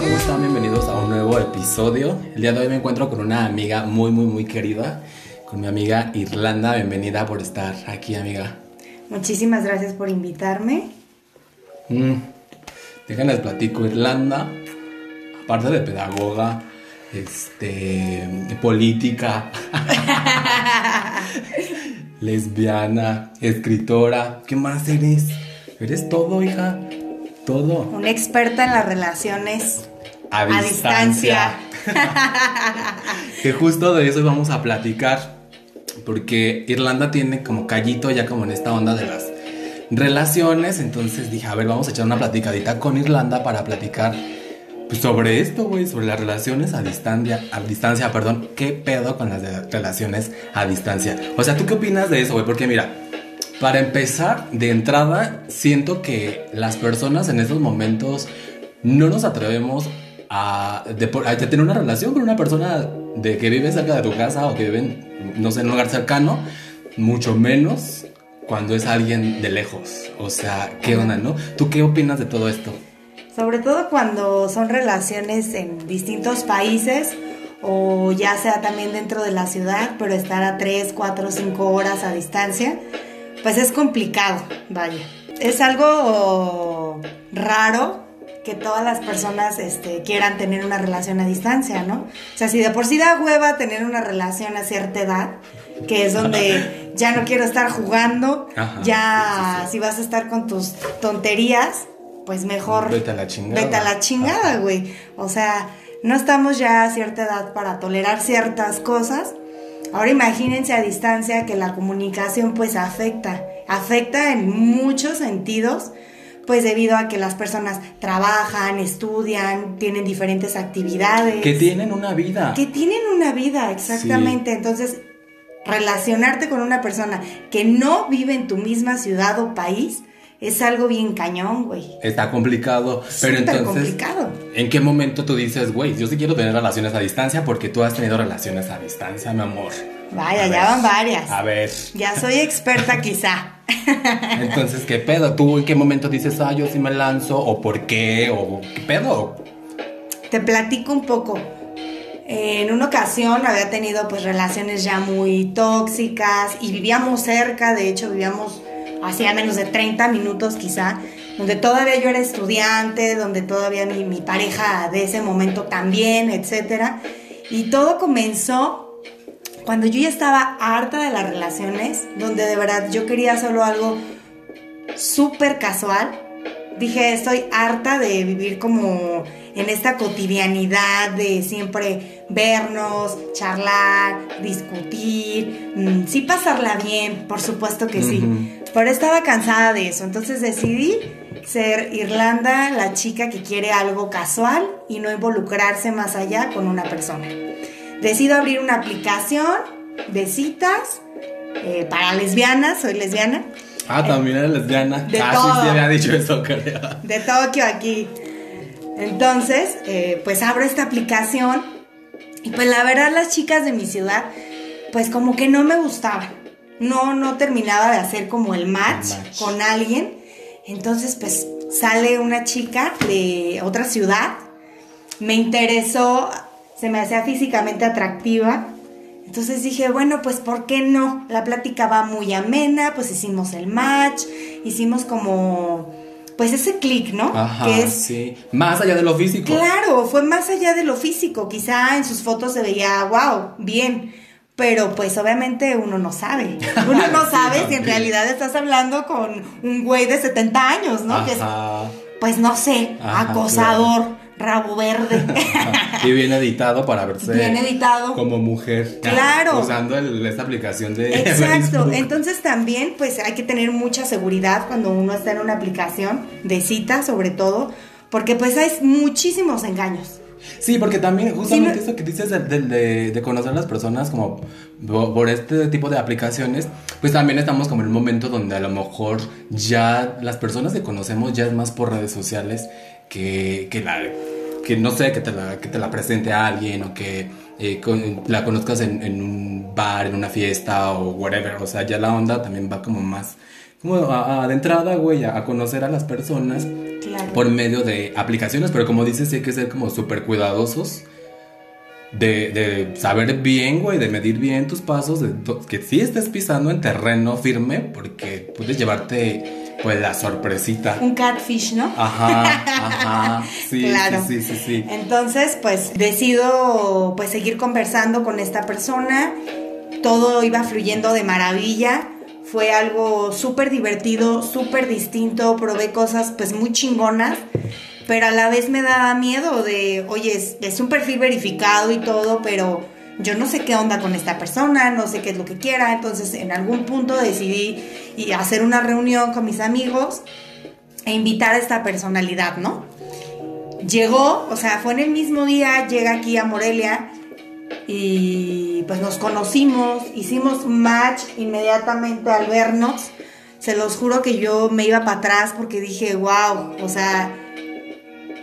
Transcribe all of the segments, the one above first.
¿cómo están? Bienvenidos a un nuevo episodio. El día de hoy me encuentro con una amiga muy, muy, muy querida, con mi amiga Irlanda. Bienvenida por estar aquí, amiga. Muchísimas gracias por invitarme. Mm. Déjenles platico, Irlanda, aparte de pedagoga, este, de política, lesbiana, escritora, ¿qué más eres? Eres todo, hija, todo. Una experta en las relaciones A a distancia. Que justo de eso vamos a platicar. Porque Irlanda tiene como callito ya como en esta onda de las relaciones. Entonces dije, a ver, vamos a echar una platicadita con Irlanda para platicar pues, sobre esto, güey, sobre las relaciones a distancia, a distancia, perdón. ¿Qué pedo con las de- relaciones a distancia? O sea, ¿tú qué opinas de eso, güey? Porque mira, para empezar, de entrada, siento que las personas en estos momentos no nos atrevemos a, de a tener una relación con una persona de que vive cerca de tu casa o que vive, no sé, en un lugar cercano, mucho menos cuando es alguien de lejos. O sea, ¿qué onda, no? ¿Tú qué opinas de todo esto? Sobre todo cuando son relaciones en distintos países o ya sea también dentro de la ciudad, pero estar a 3, 4, 5 horas a distancia, pues es complicado, vaya. Es algo raro que todas las personas este, quieran tener una relación a distancia, ¿no? O sea, si de por sí da hueva tener una relación a cierta edad, que es donde ya no quiero estar jugando, Ajá, ya sí, sí, sí. si vas a estar con tus tonterías, pues mejor Vete a la chingada. Vete a la chingada, güey. O sea, no estamos ya a cierta edad para tolerar ciertas cosas. Ahora imagínense a distancia que la comunicación pues afecta, afecta en muchos sentidos, pues debido a que las personas trabajan, estudian, tienen diferentes actividades. Que tienen una vida. Que tienen una vida, exactamente. Entonces, relacionarte con una persona que no vive en tu misma ciudad o país es algo bien cañón, güey. Está complicado. Pero entonces, complicado. ¿en qué momento tú dices, güey, yo sí quiero tener relaciones a distancia porque tú has tenido relaciones a distancia, mi amor? Vaya, A ya ver. van varias. A ver. Ya soy experta quizá. Entonces, ¿qué pedo? ¿Tú en qué momento dices, ah, yo sí me lanzo? ¿O por qué? ¿O qué pedo? Te platico un poco. En una ocasión había tenido pues relaciones ya muy tóxicas y vivíamos cerca, de hecho vivíamos hacía menos de 30 minutos quizá, donde todavía yo era estudiante, donde todavía mi, mi pareja de ese momento también, etcétera. Y todo comenzó cuando yo ya estaba harta de las relaciones, donde de verdad yo quería solo algo súper casual. Dije, estoy harta de vivir como en esta cotidianidad de siempre vernos, charlar, discutir, mm, sí pasarla bien, por supuesto que sí, Ujú. pero estaba cansada de eso, entonces decidí ser Irlanda la chica que quiere algo casual y no involucrarse más allá con una persona. Decido abrir una aplicación de citas eh, para lesbianas, soy lesbiana, Ah, también eres lesbiana. De ah, todo. sí, sí, había dicho eso, creo. de Tokio aquí. Entonces, eh, pues abro esta aplicación y pues la verdad las chicas de mi ciudad, pues como que no me gustaban. No, no terminaba de hacer como el match, El match. con alguien. Entonces, pues sale una chica de otra ciudad, me interesó, se me hacía físicamente atractiva. Entonces dije, bueno, pues ¿por qué no? La plática va muy amena, pues hicimos el match, hicimos como, pues ese clic, ¿no? Ajá, que es, sí. Más allá de lo físico. claro, fue más allá de lo físico. Quizá en sus fotos se veía, wow, bien. Pero pues obviamente uno no sabe. Uno no Sí, sabe si en realidad estás hablando con un güey de 70 años, ¿no? Que es, pues no sé, Ajá, acosador, rabo verde. y bien editado para verse Bien editado. como mujer. Claro. Usando el- esta aplicación de Exacto, Facebook. entonces también pues hay que tener mucha seguridad cuando uno está en una aplicación de cita sobre todo, porque pues hay muchísimos engaños. Sí, porque también justamente Sí, no- eso que dices de, de- de- de conocer a las personas como po- por este tipo de aplicaciones, pues también estamos como en un momento donde a lo mejor ya las personas que conocemos ya es más por redes sociales que, que la que no sé, que te la, que te la presente a alguien o que eh, con- la conozcas en, en un bar, en una fiesta o whatever. O sea, ya la onda también va como más, como a- a- de entrada, güey, a, a conocer a las personas. Claro. por medio de aplicaciones, pero como dices, sí hay que ser como súper cuidadosos. De, de, saber bien, güey, de medir bien tus pasos, de que sí estés pisando en terreno firme, porque puedes llevarte, pues, la sorpresita. Un catfish, ¿no? Ajá, ajá, sí, claro. sí, sí, sí, Entonces, pues, decido, pues, seguir conversando con esta persona, todo iba fluyendo de maravilla, fue algo súper divertido, súper distinto, probé cosas, pues, muy chingonas pero a la vez me daba miedo de, oye, es, un perfil verificado y todo, pero yo no sé qué onda con esta persona, no sé qué es lo que quiera, entonces en algún punto decidí hacer una reunión con mis amigos e invitar a esta personalidad, ¿no? Llegó, o sea, fue en el mismo día, llega aquí a Morelia y pues nos conocimos, hicimos match inmediatamente al vernos. Se los juro que yo me iba para atrás porque dije, wow, o sea,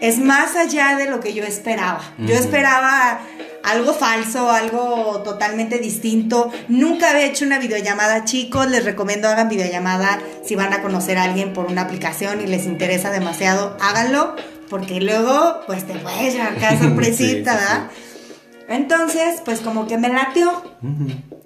es más allá de lo que yo esperaba. Yo esperaba algo falso, algo totalmente distinto. Nunca había hecho una videollamada, chicos. Les recomiendo hagan videollamada si van a conocer a alguien por una aplicación y les interesa demasiado, háganlo, porque luego, pues te puedes llevar cada sorpresita, ¿verdad? Entonces, pues como que me latió.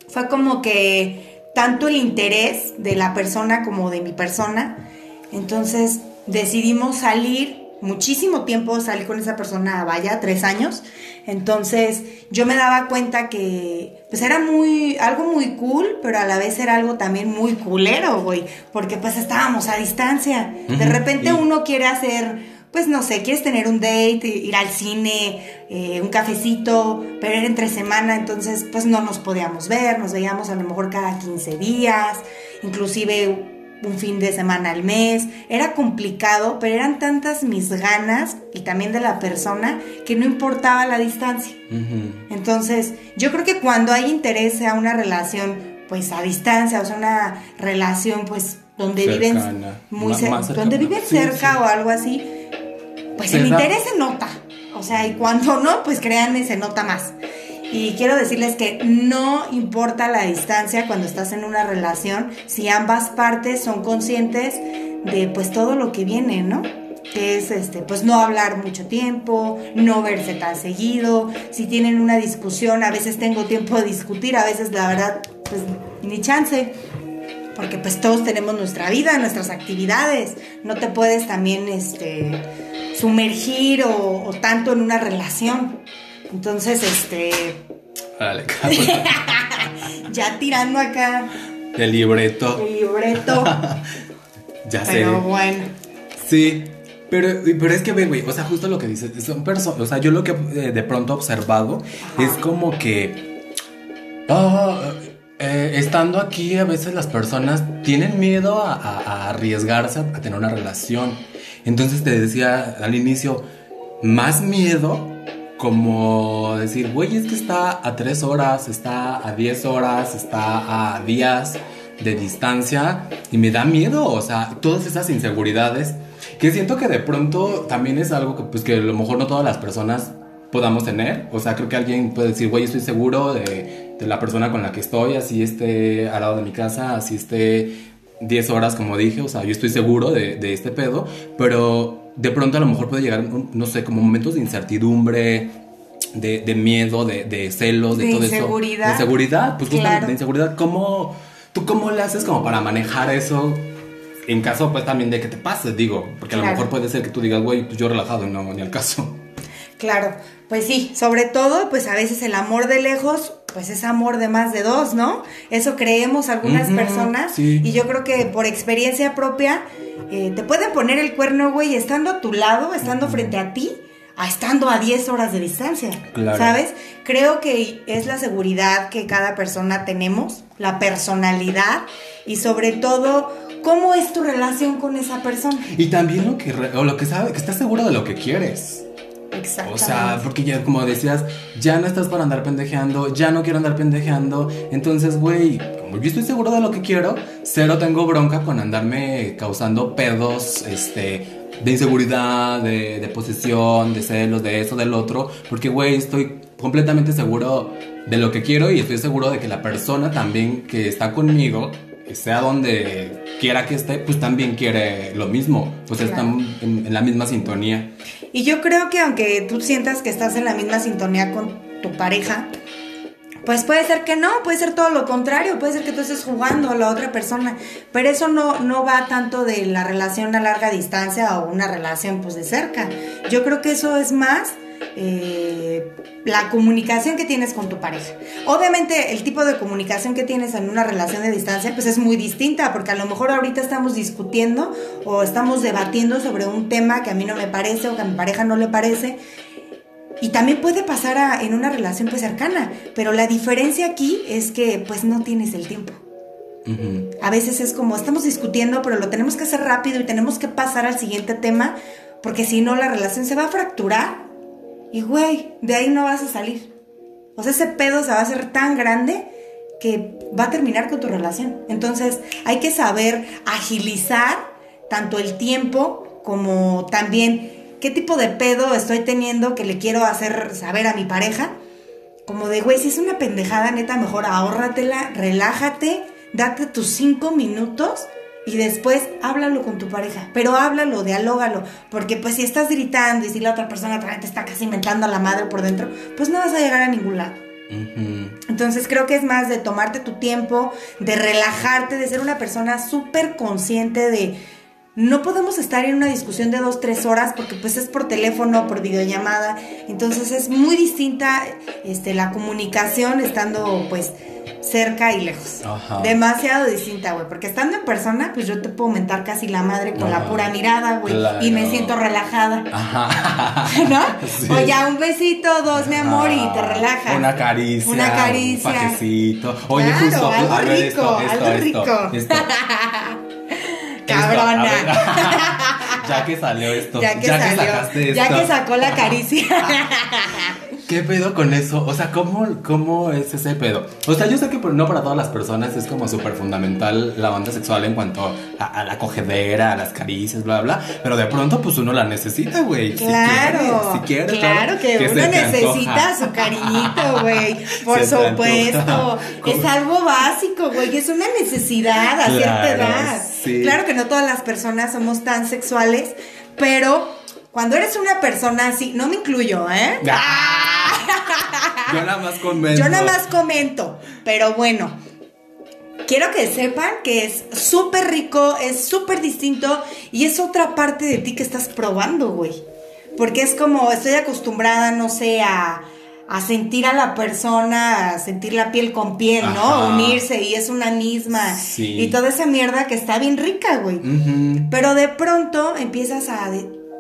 Fue como que tanto el interés de la persona como de mi persona. Entonces decidimos salir muchísimo tiempo salí con esa persona, vaya, tres años. Entonces yo me daba cuenta que pues era muy, algo muy cool, pero a la vez era algo también muy culero, güey, porque pues estábamos a distancia. De repente uno quiere hacer, pues no sé, quieres tener un date, ir al cine, eh, un cafecito, pero era entre semana, entonces pues no nos podíamos ver, nos veíamos a lo mejor cada 15 días, inclusive un fin de semana al mes. Era complicado, pero eran tantas mis ganas y también de la persona que no importaba la distancia. Entonces, yo creo que cuando hay interés a una relación, pues a distancia, o sea, una relación, pues donde viven muy cerca, donde viven cerca o algo así, pues el interés se nota. O sea, y cuando no, pues créanme, se nota más. Y quiero decirles que no importa la distancia cuando estás en una relación, si ambas partes son conscientes de pues todo lo que viene, ¿no? que es este, pues no hablar mucho tiempo, no verse tan seguido, si tienen una discusión, a veces tengo tiempo de discutir, a veces la verdad, pues ni chance, porque pues todos tenemos nuestra vida, nuestras actividades, no te puedes también este, sumergir o, o tanto en una relación. Entonces, este. ya tirando acá. El libreto. El libreto. ya sé. Pero bueno. Sí. Pero, pero es que, güey, o sea, justo lo que dices, son personas, o sea, yo lo que eh, de pronto he observado es como que, eh, estando aquí, a veces las personas tienen miedo a, a arriesgarse a tener una relación. Entonces te decía al inicio, más miedo como decir, güey, es que está a tres horas, está a 10 horas, está a días de distancia y me da miedo, o sea, todas esas inseguridades que siento que de pronto también es algo que pues que a lo mejor no todas las personas podamos tener, o sea, creo que alguien puede decir, güey, estoy seguro de, de la persona con la que estoy, así esté al lado de mi casa, así esté 10 horas, como dije, o sea, yo estoy seguro de, de este pedo, pero de pronto a lo mejor puede llegar, no sé, como momentos de incertidumbre, de, miedo, de, celos, de, todo eso. De inseguridad, pues justamente de inseguridad. ¿Cómo, ¿Tú cómo le haces como para manejar eso? En caso, pues también de que te pase, digo, porque a lo mejor puede ser que tú digas, güey, pues yo relajado, no, ni al caso. Claro, pues sí, sobre todo, pues a veces el amor de lejos, pues es amor de más de dos, ¿no? Eso creemos algunas personas y yo creo que por experiencia propia eh, te pueden poner el cuerno, güey, estando a tu lado, estando frente a ti, a estando a 10 horas de distancia, ¿sabes? Creo que es la seguridad que cada persona tenemos, la personalidad y sobre todo cómo es tu relación con esa persona. Y también lo que, o lo que sabe, que estás seguro de lo que quieres. O sea, porque ya, como decías, ya no estás para andar pendejeando, ya no quiero andar pendejeando. Entonces, güey, como yo estoy seguro de lo que quiero, cero tengo bronca con andarme causando pedos, este, de inseguridad, de, de posesión, de celos, de eso, del otro. Porque, güey, estoy completamente seguro de lo que quiero y estoy seguro de que la persona también que está conmigo, sea donde quiera que esté, pues también quiere lo mismo, pues están en, la misma sintonía. Y yo creo que aunque tú sientas que estás en la misma sintonía con tu pareja, pues puede ser que no, puede ser todo lo contrario, puede ser que tú estés jugando a la otra persona, pero eso no, no va tanto de la relación a larga distancia o una relación pues de cerca. Yo creo que eso es más eh, la comunicación que tienes con tu pareja. Obviamente el tipo de comunicación que tienes en una relación de distancia pues es muy distinta porque a lo mejor ahorita estamos discutiendo o estamos debatiendo sobre un tema que a mí no me parece o que a mi pareja no le parece. Y también puede pasar en una relación pues cercana, pero la diferencia aquí es que pues no tienes el tiempo. A veces es como estamos discutiendo, pero lo tenemos que hacer rápido y tenemos que pasar al siguiente tema, porque si no la relación se va a fracturar y güey, de ahí no vas a salir. O sea, ese pedo se va a hacer tan grande que va a terminar con tu relación. Entonces, hay que saber agilizar tanto el tiempo como también qué tipo de pedo estoy teniendo que le quiero hacer saber a mi pareja. Como de, güey, si es una pendejada, neta, mejor ahórratela, relájate, date tus cinco minutos y después háblalo con tu pareja, pero háblalo, dialógalo, porque pues si estás gritando y si la otra persona te está casi inventando a la madre por dentro, pues no vas a llegar a ningún lado. Entonces creo que es más de tomarte tu tiempo, de relajarte, de ser una persona súper consciente de no podemos estar en una discusión de dos, tres horas porque pues es por teléfono, por videollamada. Entonces es muy distinta este, la comunicación estando pues cerca y lejos. Demasiado distinta, güey. Porque estando en persona, pues yo te puedo mentar casi la madre con la pura mirada, güey. Y me siento relajada. Ajá. ¿No? O ya un besito, dos, mi amor, y te relajas. Una caricia. Una caricia. Un pajecito. Oye, claro, justo. Algo rico, algo rico. Cabrona. ya que salió esto. Ya que salió. esto. Ya que sacó la caricia. ¿Qué pedo con eso? O sea, ¿cómo, ¿cómo es ese pedo? O sea, yo sé que no para todas las personas es como súper fundamental la onda sexual en cuanto a, la cogedera, a las caricias, bla, bla, Pero de pronto, pues uno la necesita, güey. Claro. Si quieres, claro, que, uno necesita su cariñito, güey. Por supuesto. Es algo básico, güey. Es una necesidad a cierta edad. Claro que no todas las personas somos tan sexuales, pero cuando eres una persona así, no me incluyo, ¿eh? Yo nada más comento. Yo nada más comento, pero bueno. Quiero que sepan que es súper rico, es súper distinto y es otra parte de ti que estás probando, güey. Porque es como, estoy acostumbrada, no sé, a, sentir a la persona, a sentir la piel con piel, ¿no? Unirse y es una misma. Y toda esa mierda que está bien rica, güey. Pero de pronto empiezas a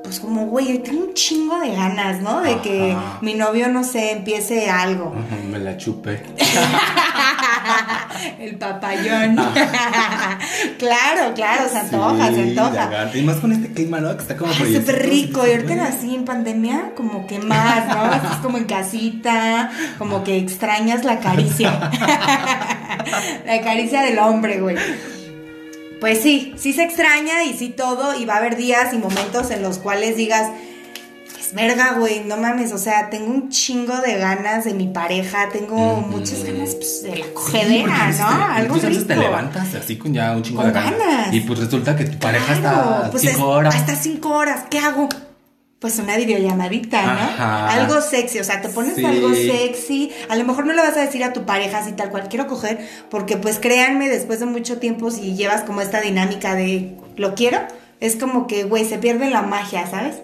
pues como, güey, tengo un chingo de ganas, ¿no? De que mi novio, no sé, empiece algo. me la chupe. El papayón. claro, claro, se antoja, se antoja. Y más con este clima, ¿no? Que está como Es súper rico. Y ahorita así en pandemia, como que más, ¿no? Estás como en casita, como que extrañas la caricia. la caricia del hombre, güey. Pues sí, sí se extraña y sí todo, y va a haber días y momentos en los cuales digas, es verga, güey, no mames, o sea, tengo un chingo de ganas de mi pareja, tengo muchas ganas pues, de la cogedera, ¿no? Algo rico. te levantas así con ya un chingo de ganas. Y pues resulta que tu pareja está pues cinco horas. Hasta cinco horas, ¿qué hago? Pues una videollamadita, ¿no? Algo sexy, o sea, te pones algo sexy, a lo mejor no le vas a decir a tu pareja así tal cual, quiero coger, porque pues créanme, después de mucho tiempo, si llevas como esta dinámica de lo quiero, es como que, güey, se pierde la magia, ¿sabes?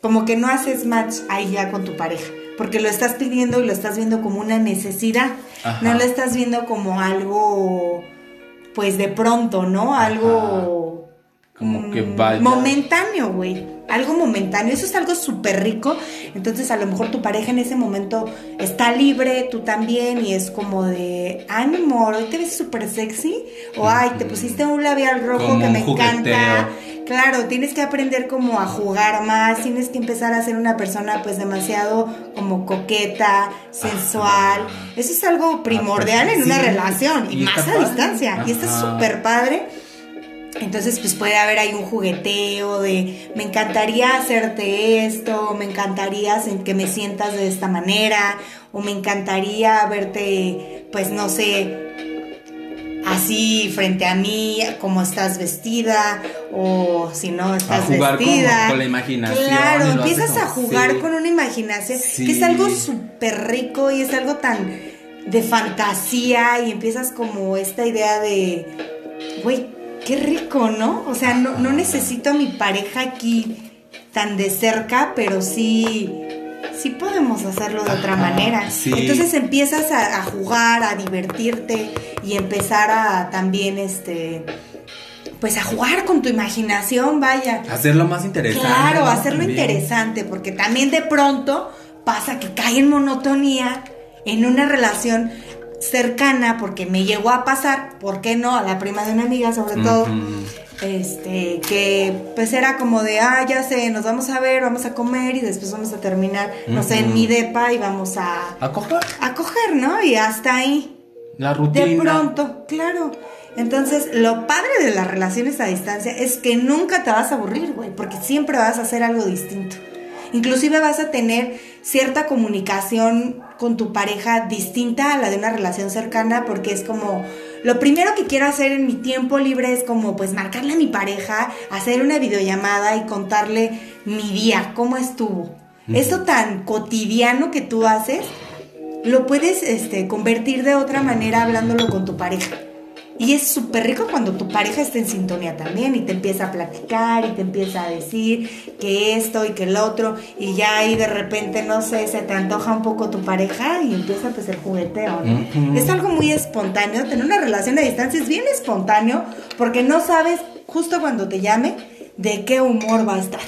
Como que no haces match ahí ya con tu pareja, porque lo estás pidiendo y lo estás viendo como una necesidad, no lo estás viendo como algo, pues de pronto, ¿no? Algo... Como que mm, vaya. Momentáneo, güey. Algo momentáneo, eso es algo súper rico, entonces a lo mejor tu pareja en ese momento está libre, tú también, y es como de, ánimo, hoy te ves súper sexy, o ay, te pusiste un labial rojo que me encanta. Claro, tienes que aprender como a jugar más, tienes que empezar a ser una persona pues demasiado como coqueta, sensual. Eso es algo primordial en una relación y, más a distancia. Y esto es súper padre entonces, pues puede haber ahí un jugueteo de, me encantaría hacerte esto, me encantaría que me sientas de esta manera, o me encantaría verte, pues no sé, así frente a mí, como estás vestida, o si no estás A jugar con- vestida. con la imaginación, Claro, empiezas a jugar sí. con una imaginación, Sí. que es algo súper rico y es algo tan de fantasía, y empiezas como esta idea de, güey, qué rico, ¿no? O sea, no, no necesito a mi pareja aquí tan de cerca, pero sí, sí podemos hacerlo de otra manera. sí. Entonces empiezas a, a jugar, a divertirte y empezar a también, este, pues a jugar con tu imaginación, vaya. Hacerlo más interesante. Claro, ¿no? hacerlo También. interesante, porque también de pronto pasa que cae en monotonía en una relación cercana, porque me llegó a pasar, ¿por qué no? A la prima de una amiga, sobre todo, este, que pues era como de, ah, ya sé, nos vamos a ver, vamos a comer y después vamos a terminar, no sé, en mi depa y vamos a, A coger a coger, ¿no? Y hasta ahí. la rutina. De pronto, claro. Entonces, lo padre de las relaciones a distancia es que nunca te vas a aburrir, güey, porque siempre vas a hacer algo distinto. Inclusive vas a tener cierta comunicación con tu pareja distinta a la de una relación cercana, porque es como, lo primero que quiero hacer en mi tiempo libre es como, pues, marcarle a mi pareja, hacer una videollamada y contarle mi día, cómo estuvo. Esto tan cotidiano que tú haces, lo puedes este, convertir de otra manera hablándolo con tu pareja. Y es súper rico cuando tu pareja está en sintonía también y te empieza a platicar y te empieza a decir que esto y que el otro y ya ahí de repente, no sé, se te antoja un poco tu pareja y empieza pues el jugueteo, ¿no? Ujú. Es algo muy espontáneo, tener una relación a distancia es bien espontáneo porque no sabes justo cuando te llame de qué humor va a estar.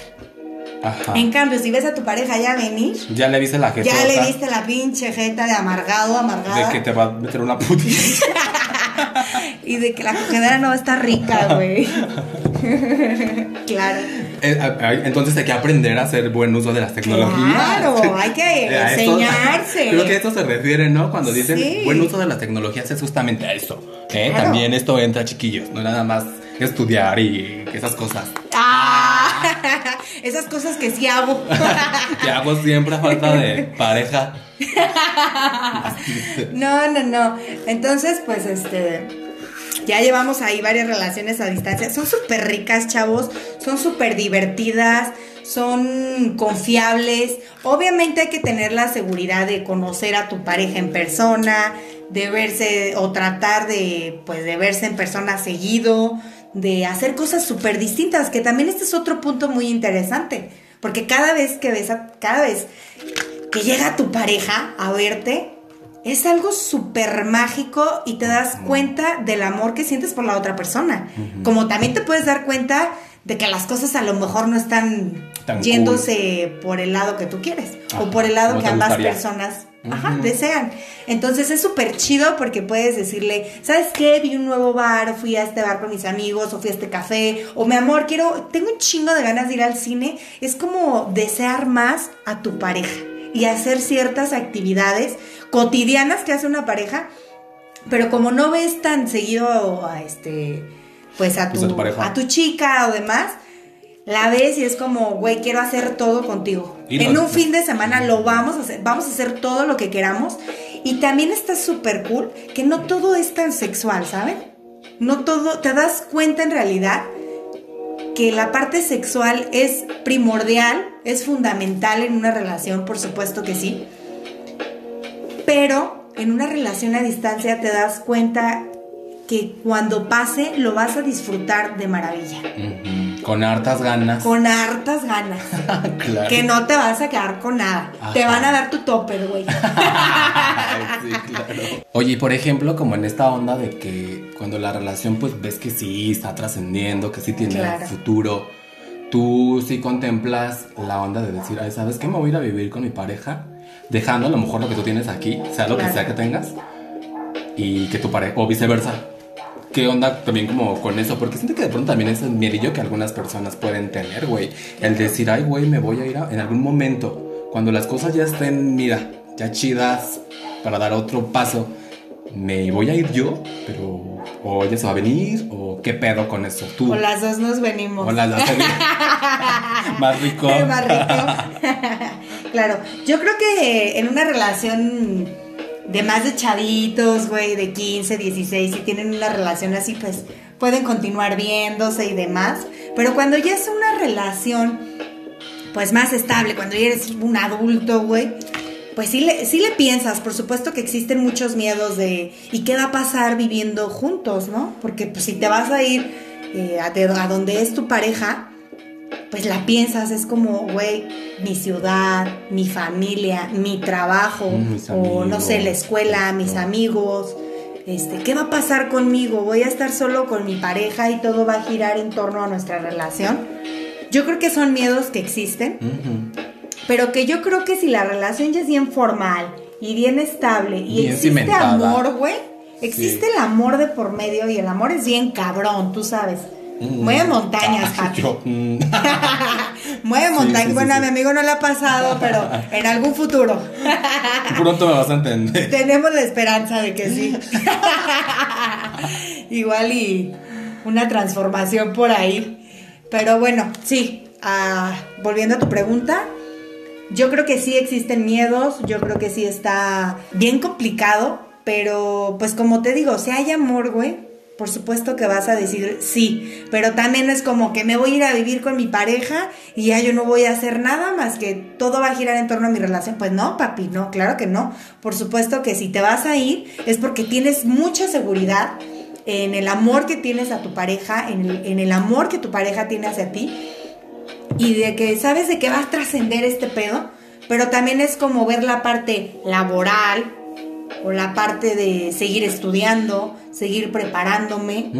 Ajá. En cambio, si ves a tu pareja ya venir, Ya le viste la jeta. ya le viste la pinche jeta de amargado, amargada. De que te va a meter una putita. Y de que la cogedera no va a estar rica, güey. claro. Eh, Entonces hay que aprender a hacer buen uso de las tecnologías. Claro, hay que enseñarse. Creo que a esto se refiere, ¿no? Cuando dicen Sí. buen uso de las tecnologías es justamente a eso. ¿eh? Claro. También esto entra, chiquillos. No nada más estudiar y esas cosas. Esas cosas que sí hago. que hago siempre a falta de pareja. No, no, no. Entonces, pues este. Ya llevamos ahí varias relaciones a distancia. Son súper ricas, chavos. Son súper divertidas. Son confiables. Obviamente hay que tener la seguridad de conocer a tu pareja en persona. De verse o tratar de, pues, de verse en persona seguido. De hacer cosas súper distintas. Que también este es otro punto muy interesante. Porque cada vez que ves a, cada vez que llega tu pareja a verte, es algo súper mágico y te das cuenta del amor que sientes por la otra persona. Como también te puedes dar cuenta de que las cosas a lo mejor no están Tan yéndose por el lado que tú quieres o por el lado que ambas gustaría. personas ajá, desean. Entonces es súper chido porque puedes decirle, ¿sabes qué? Vi un nuevo bar, o fui a este bar con mis amigos, o fui a este café, o mi amor, quiero, tengo un chingo de ganas de ir al cine. Es como desear más a tu pareja y hacer ciertas actividades cotidianas que hace una pareja, pero como no ves tan seguido a este, pues a Pues tu, a tu pareja. a tu chica o demás, la ves y es como, güey, quiero hacer todo contigo. Y en un fin de semana lo vamos a hacer, vamos a hacer todo lo que queramos. Y también está súper cool que no todo es tan sexual, ¿saben? No todo, te das cuenta en realidad que la parte sexual es primordial, es fundamental en una relación, por supuesto que sí. Pero en una relación a distancia te das cuenta que cuando pase lo vas a disfrutar de maravilla. Con hartas ganas. Con hartas ganas. claro. Que no te vas a quedar con nada. Te van a dar tu topper, güey. Sí, claro. Oye, y por ejemplo, como en esta onda de que cuando la relación pues ves que sí está trascendiendo, que sí tiene Claro. futuro, tú sí contemplas la onda de decir, ay, ¿sabes qué? Me voy a ir a vivir con mi pareja, dejando a lo mejor lo que tú tienes aquí, sea lo que sea que tengas, y que tu pareja, o viceversa. ¿Qué onda también como con eso? Porque siento que de pronto también es el miedillo que algunas personas pueden tener, güey. El decir, ay, güey, me voy a ir a- en algún momento, cuando las cosas ya estén, mira, ya chidas, para dar otro paso, me voy a ir yo, pero o ella se va a venir, o qué pedo con eso, tú. O las dos nos venimos. O las dos. Más rico. Más rico. claro, yo creo que en una relación de más de chavitos, güey, de 15, 16, si tienen una relación así, pues pueden continuar viéndose y demás. Pero cuando ya es una relación, pues más estable, cuando ya eres un adulto, güey, pues sí le, sí le piensas, por supuesto que existen muchos miedos de, ¿y qué va a pasar viviendo juntos, no? Porque pues si te vas a ir eh, a, a donde es tu pareja, pues la piensas, es como, güey, mi ciudad, mi familia, mi trabajo, Mis o no sé, la escuela, mis No. amigos. Este, ¿qué va a pasar conmigo? ¿Voy a estar solo con mi pareja y todo va a girar en torno a nuestra relación? Yo creo que son miedos que existen, pero que yo creo que si la relación ya es bien formal y bien estable y Bien existe cimentada. amor, güey, existe Sí. el amor de por medio y el amor es bien cabrón, tú sabes. Mm. Mueve montañas, yo, mm. Mueve montañas. sí, sí, bueno, a mi amigo no le ha pasado, pero en algún futuro Pronto me vas a entender. tenemos la esperanza de que sí. Igual y una transformación por ahí. Pero bueno, sí, ah, volviendo a tu pregunta, yo creo que sí existen miedos, yo creo que sí está bien complicado, pero pues como te digo, si hay amor, güey, por supuesto que vas a decir sí, pero también es como que me voy a ir a vivir con mi pareja y ya yo no voy a hacer nada más que todo va a girar en torno a mi relación. Pues no, papi, no, claro que no. Por supuesto que si te vas a ir es porque tienes mucha seguridad en el amor que tienes a tu pareja, en el, en el amor que tu pareja tiene hacia ti y de que sabes de que va a trascender este pedo, pero también es como ver la parte laboral o la parte de seguir estudiando, seguir preparándome,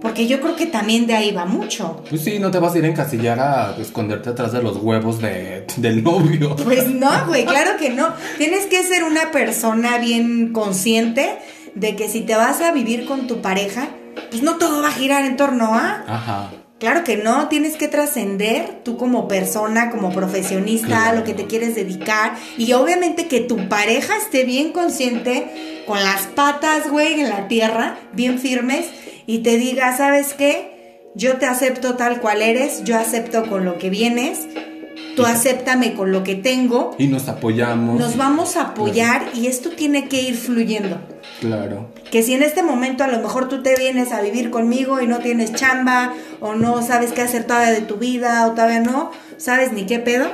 porque yo creo que también de ahí va mucho. Pues sí, no te vas a ir a encasillar a esconderte atrás de los huevos de, del novio. Pues no, güey, claro que no. Tienes que ser una persona bien consciente de que si te vas a vivir con tu pareja, pues no todo va a girar en torno a... Ajá. Claro que no, tienes que trascender tú como persona, como profesionista, Claro. lo que te quieres dedicar. Y obviamente que tu pareja esté bien consciente, con las patas, güey, en la tierra, bien firmes, y te diga, ¿sabes qué? Yo te acepto tal cual eres, yo acepto con lo que vienes, tú acéptame con lo que tengo, Y nos apoyamos. nos vamos a apoyar y esto tiene que ir fluyendo. Claro. Que si en este momento a lo mejor tú te vienes a vivir conmigo y no tienes chamba o no sabes qué hacer todavía de tu vida o todavía no sabes ni qué pedo,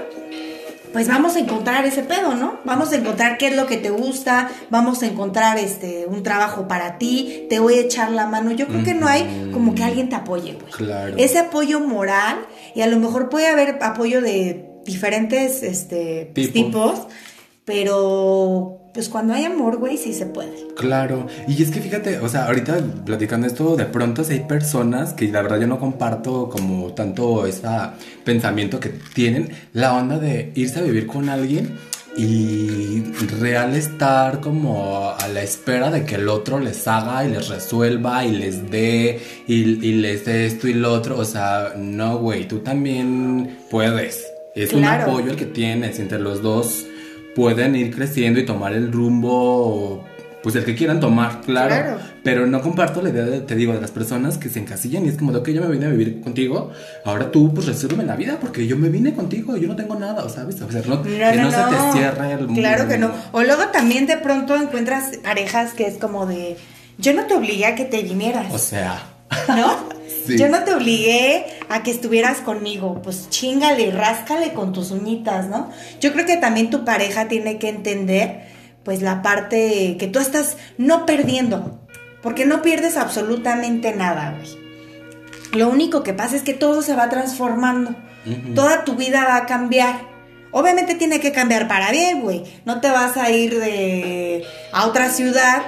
pues vamos a encontrar ese pedo, ¿no? Vamos a encontrar qué es lo que te gusta, vamos a encontrar este un trabajo para ti, te voy a echar la mano. Yo creo que no hay como que alguien te apoye, güey. Claro. Ese apoyo moral y a lo mejor puede haber apoyo de diferentes este pues, Tipos. tipos, pero pues cuando hay amor, güey, sí se puede. Claro, y es que fíjate, o sea, ahorita platicando esto, de pronto si hay personas que la verdad yo no comparto como tanto ese pensamiento que tienen, la onda de irse a vivir con alguien y real estar como a la espera de que el otro les haga y les resuelva y les dé y, y les dé esto y lo otro, o sea, no, güey, tú también puedes. Es Claro. un apoyo el que tienes entre los dos pueden ir creciendo y tomar el rumbo, pues el que quieran tomar, claro. Claro. Pero no comparto la idea, de, te digo, de las personas que se encasillan y es como de, ok, yo me vine a vivir contigo, ahora tú, pues resérvame la vida porque yo me vine contigo, yo no tengo nada, ¿sabes? O sea, no, No, que no, no, se te cierre el mundo. Claro que no. O luego también de pronto encuentras parejas que es como de, yo no te obligué a que te vinieras, O sea, ¿no? Sí. Yo no te obligué a que estuvieras conmigo, pues chingale, ráscale con tus uñitas, ¿no? Yo creo que también tu pareja tiene que entender, pues la parte que tú estás no perdiendo, porque no pierdes absolutamente nada, güey. Lo único que pasa es que todo se va transformando. Toda tu vida va a cambiar. Obviamente tiene que cambiar para bien, güey. No te vas a ir de a otra ciudad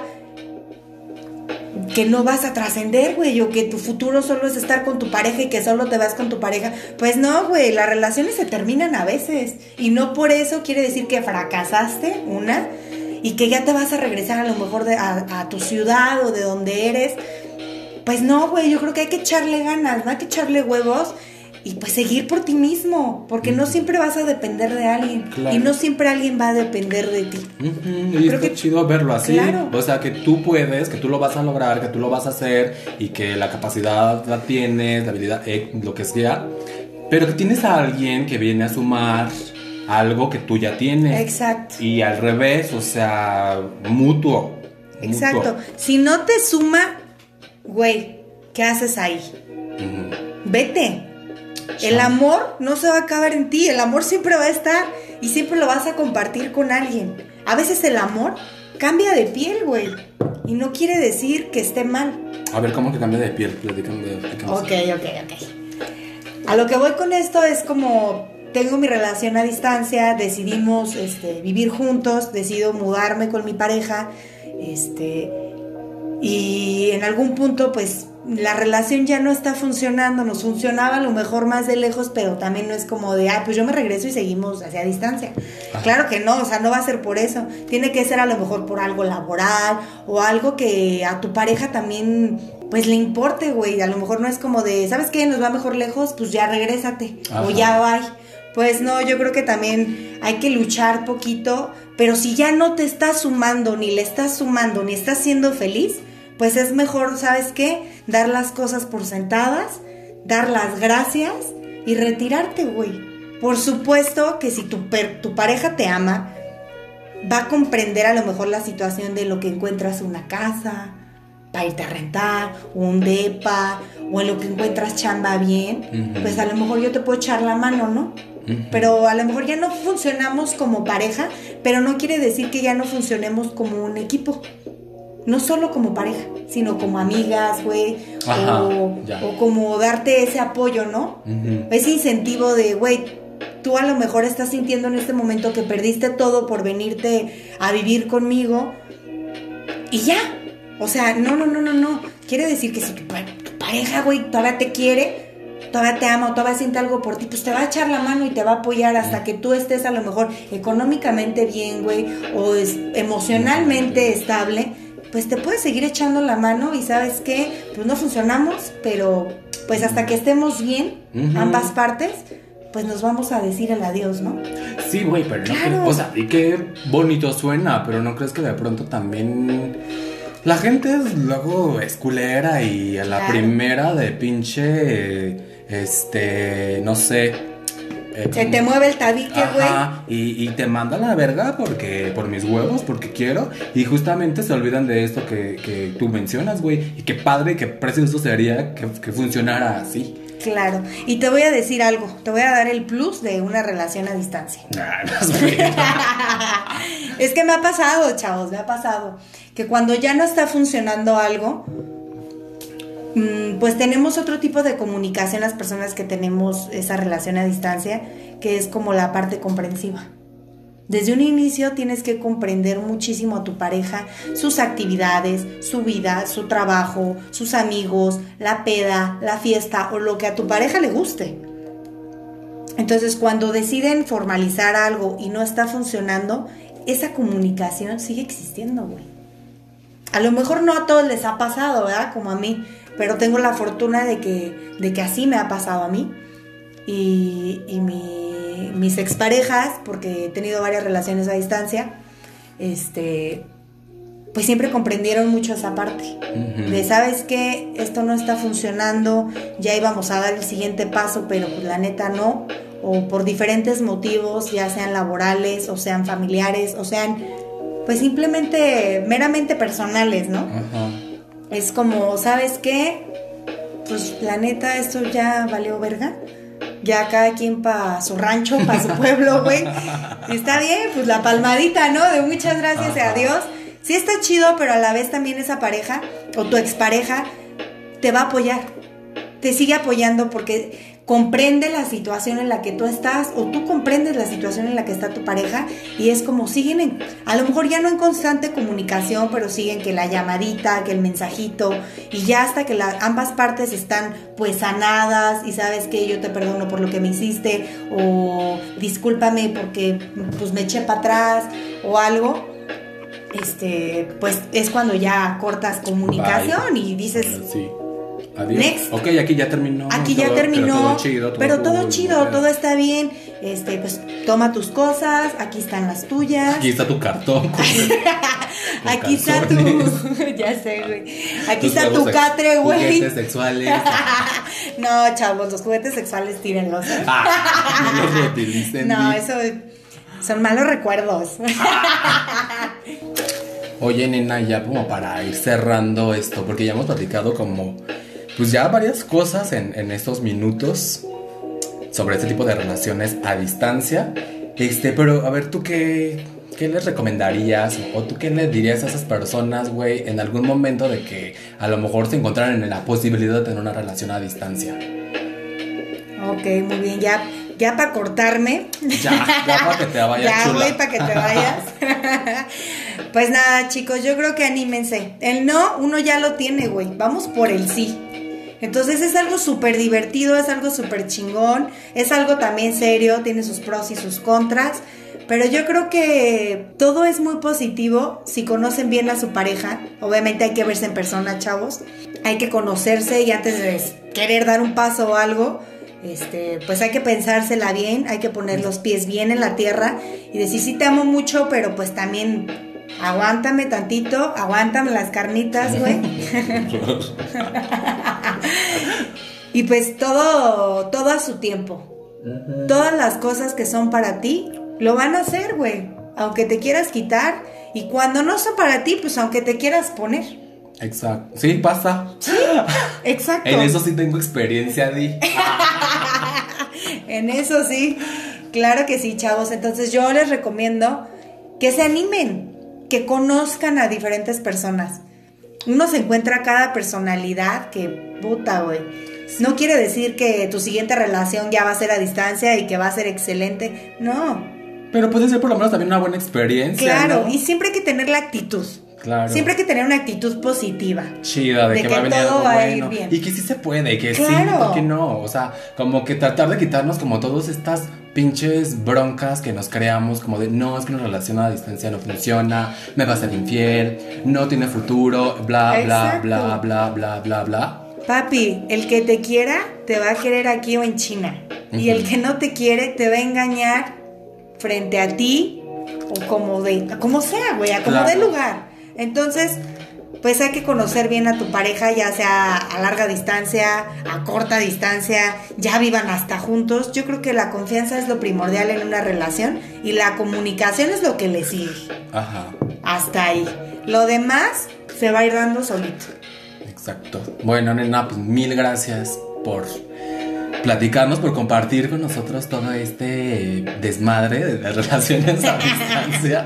que no vas a trascender, güey, o que tu futuro solo es estar con tu pareja y que solo te vas con tu pareja. Pues no, güey, las relaciones se terminan a veces y no por eso quiere decir que fracasaste, una, y que ya te vas a regresar a lo mejor de- a, a tu ciudad o de donde eres. Pues no, güey, yo creo que hay que echarle ganas, no hay que echarle huevos y pues seguir por ti mismo, porque no siempre vas a depender de alguien Claro. y no siempre alguien va a depender de ti. Y Creo que- chido verlo así. Claro. O sea, que tú puedes, que tú lo vas a lograr, que tú lo vas a hacer y que la capacidad la tienes, la habilidad, eh, lo que sea. Pero que tienes a alguien que viene a sumar algo que tú ya tienes. Exacto. Y al revés, o sea, mutuo. Exacto. Si no te suma, güey, ¿qué haces ahí? Vete. El amor no se va a acabar en ti, el amor siempre va a estar y siempre lo vas a compartir con alguien. A veces el amor cambia de piel, güey. Y no quiere decir que esté mal. A ver, ¿cómo que cambia de piel? Platícame, Ok, ok, ok. A lo que voy con esto es como tengo mi relación a distancia, decidimos este, vivir juntos, decido mudarme con mi pareja, este, y en algún punto pues la relación ya no está funcionando, nos funcionaba a lo mejor más de lejos, pero también no es como de, ah, pues yo me regreso y seguimos hacia distancia. Claro que no, o sea, no va a ser por eso. Tiene que ser a lo mejor por algo laboral o algo que a tu pareja también, pues le importe, güey. A lo mejor no es como de, ¿sabes qué? Nos va mejor lejos, pues ya regrésate o ya va. Pues no, yo creo que también hay que luchar poquito, pero si ya no te estás sumando, ni le estás sumando, ni estás siendo feliz, pues es mejor, ¿sabes qué? Dar las cosas por sentadas, dar las gracias y retirarte, güey. Por supuesto que si tu, tu pareja te ama, va a comprender a lo mejor la situación de lo que encuentras una casa, para irte a rentar, un depa, o en lo que encuentras chamba bien, pues a lo mejor yo te puedo echar la mano, ¿no? Pero a lo mejor ya no funcionamos como pareja, pero no quiere decir que ya no funcionemos como un equipo no solo como pareja, sino como amigas, güey, o, como darte ese apoyo, ¿no? Ese incentivo de, güey, tú a lo mejor estás sintiendo en este momento que perdiste todo por venirte a vivir conmigo y ya. O sea, no, no, no, no, no. Quiere decir que si tu, pareja, güey, todavía te quiere, todavía te ama o todavía siente algo por ti, pues te va a echar la mano y te va a apoyar hasta que tú estés a lo mejor económicamente bien, güey, o es emocionalmente estable pues te puedes seguir echando la mano y sabes que pues no funcionamos, pero pues hasta que estemos bien, ambas partes, pues nos vamos a decir el adiós, ¿no? Sí, güey, pero no o sea, y qué bonito suena, pero no crees que de pronto también la gente es luego es culera y a la primera de pinche este, no sé, eh, Se te mueve el tabique, güey. Y, y, te manda la verga porque, por mis huevos, porque quiero. Y justamente se olvidan de esto que, que tú mencionas, güey. Y qué padre, qué precioso sería que, que funcionara así. Claro. Y te voy a decir algo. Te voy a dar el plus de una relación a distancia. es que me ha pasado, chavos, me ha pasado. Que cuando ya no está funcionando algo, pues tenemos otro tipo de comunicación las personas que tenemos esa relación a distancia, que es como la parte comprensiva. Desde un inicio tienes que comprender muchísimo a tu pareja, sus actividades, su vida, su trabajo, sus amigos, la peda, la fiesta o lo que a tu pareja le guste. Entonces cuando deciden formalizar algo y no está funcionando, esa comunicación sigue existiendo, güey. A lo mejor no a todos les ha pasado, ¿verdad? Como a mí pero tengo la fortuna de que, de que así me ha pasado a mí. Y, y mi, mis exparejas, porque he tenido varias relaciones a distancia, este, pues siempre comprendieron mucho esa parte. De, ¿sabes qué? Esto no está funcionando, ya íbamos a dar el siguiente paso, pero pues la neta no. O por diferentes motivos, ya sean laborales, o sean familiares, o sean, pues simplemente meramente personales, ¿no? Ajá es como, ¿sabes qué? Pues la neta, esto ya valió verga. Ya cada quien para su rancho, para su pueblo, güey. Y está bien, pues la palmadita, ¿no? De muchas gracias a Dios. Sí está chido, pero a la vez también esa pareja o tu expareja te va a apoyar. Te sigue apoyando porque comprende la situación en la que tú estás o tú comprendes la situación en la que está tu pareja y es como siguen a lo mejor ya no en constante comunicación, pero siguen que la llamadita, que el mensajito y ya hasta que ambas partes están pues sanadas y sabes que yo te perdono por lo que me hiciste o discúlpame porque pues me eché para atrás o algo este, pues es cuando ya cortas comunicación y dices, sí. Adiós. Next. Ok, aquí ya terminó. Aquí ya terminó. Pero todo chido, todo, pero todo, chido, todo está bien. Este, pues toma tus cosas, aquí están las tuyas. Aquí está tu cartón. aquí está tu. ya sé, güey. Aquí está tu catre, güey. Juguetes sexuales. no, chavos, los juguetes sexuales tírenlos. Ah, no los reutilicen. No, eso Son malos recuerdos. Oye, nena, ya como para ir cerrando esto, porque ya hemos platicado como, pues ya varias cosas en, en estos minutos sobre este tipo de relaciones a distancia. Este, pero a ver, ¿tú qué, qué les recomendarías o tú qué le dirías a esas personas, güey, en algún momento de que a lo mejor se encontraran en la posibilidad de tener una relación a distancia? Ok, muy bien, ya, ya para cortarme. Ya, ya para que te vayas. ya, güey, para que te vayas. pues nada, chicos, yo creo que anímense. El no, uno ya lo tiene, güey. Vamos por el sí. Entonces es algo súper divertido, es algo súper chingón, es algo también serio, tiene sus pros y sus contras. Pero yo creo que todo es muy positivo si conocen bien a su pareja. Obviamente hay que verse en persona, chavos. Hay que conocerse y antes de querer dar un paso o algo, este, pues hay que pensársela bien, hay que poner los pies bien en la tierra y decir sí te amo mucho, pero pues también aguántame tantito, aguántame las carnitas, güey. y pues todo, todo a su tiempo. Todas las cosas que son para ti, lo van a hacer, güey. Aunque te quieras quitar. Y cuando no son para ti, pues aunque te quieras poner. Exacto. Sí, pasa. Exacto. En eso sí tengo experiencia, Di. en eso sí. Claro que sí, chavos. Entonces yo les recomiendo que se animen, que conozcan a diferentes personas. Uno se encuentra cada personalidad que puta, güey. No quiere decir que tu siguiente relación ya va a ser a distancia y que va a ser excelente. No. Pero puede ser por lo menos también una buena experiencia. Claro, ¿no? y siempre hay que tener la actitud. Claro. Siempre hay que tener una actitud positiva. chida de, de que, que va a venir todo algo va a bueno ir bien. y que sí se puede que sí Claro. ¿por qué no? O sea, como que tratar de quitarnos como todas estas pinches broncas que nos creamos como de no, es que una relación a distancia no funciona, me va a ser infiel, no tiene futuro, bla bla Exacto. bla bla bla bla bla. Papi, el que te quiera te va a querer aquí o en China. Y el que no te quiere te va a engañar frente a ti o como de como sea, güey, a como Claro. de lugar. Entonces, pues hay que conocer bien a tu pareja, ya sea a larga distancia, a corta distancia, ya vivan hasta juntos. Yo creo que la confianza es lo primordial en una relación y la comunicación es lo que le sigue. Ajá. Hasta ahí. Lo demás se va a ir dando solito. Exacto. Bueno, nena, pues mil gracias por platicarnos, por compartir con nosotros todo este desmadre de las relaciones a distancia.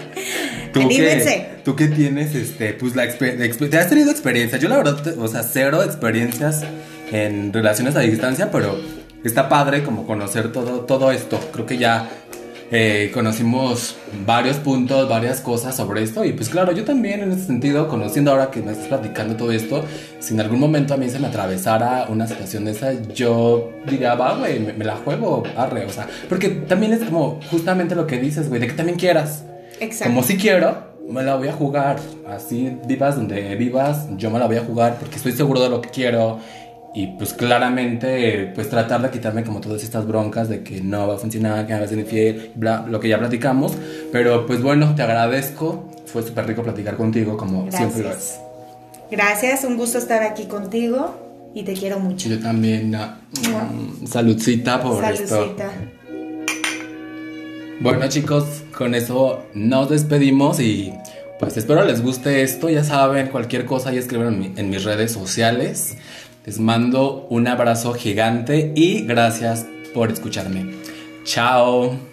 Tú Anímense. que, tú que tienes, este, pues la experiencia, te has tenido experiencia. Yo la verdad, te- o sea, cero experiencias en relaciones a distancia, pero está padre como conocer todo, todo esto. Creo que ya eh, conocimos varios puntos, varias cosas sobre esto. Y pues claro, yo también en ese sentido, conociendo ahora que me estás platicando todo esto, si en algún momento a mí se me atravesara una situación de esa, yo diría, va, güey, me, me la juego, arre, o sea, porque también es como justamente lo que dices, güey, de que también quieras. Exacto. Como si quiero, me la voy a jugar. Así vivas donde vivas, yo me la voy a jugar porque estoy seguro de lo que quiero. Y pues claramente, pues tratar de quitarme como todas estas broncas de que no va a funcionar, que me va a ser infiel, bla, lo que ya platicamos. Pero pues bueno, te agradezco. Fue súper rico platicar contigo como siempre lo es. Gracias. Gracias, un gusto estar aquí contigo y te quiero mucho. Yo también, ah, mm, saludcita por esto. Bueno chicos, con eso nos despedimos y pues espero les guste esto. Ya saben, cualquier cosa ya escriban en mis redes sociales. Les mando un abrazo gigante y gracias por escucharme. Chao.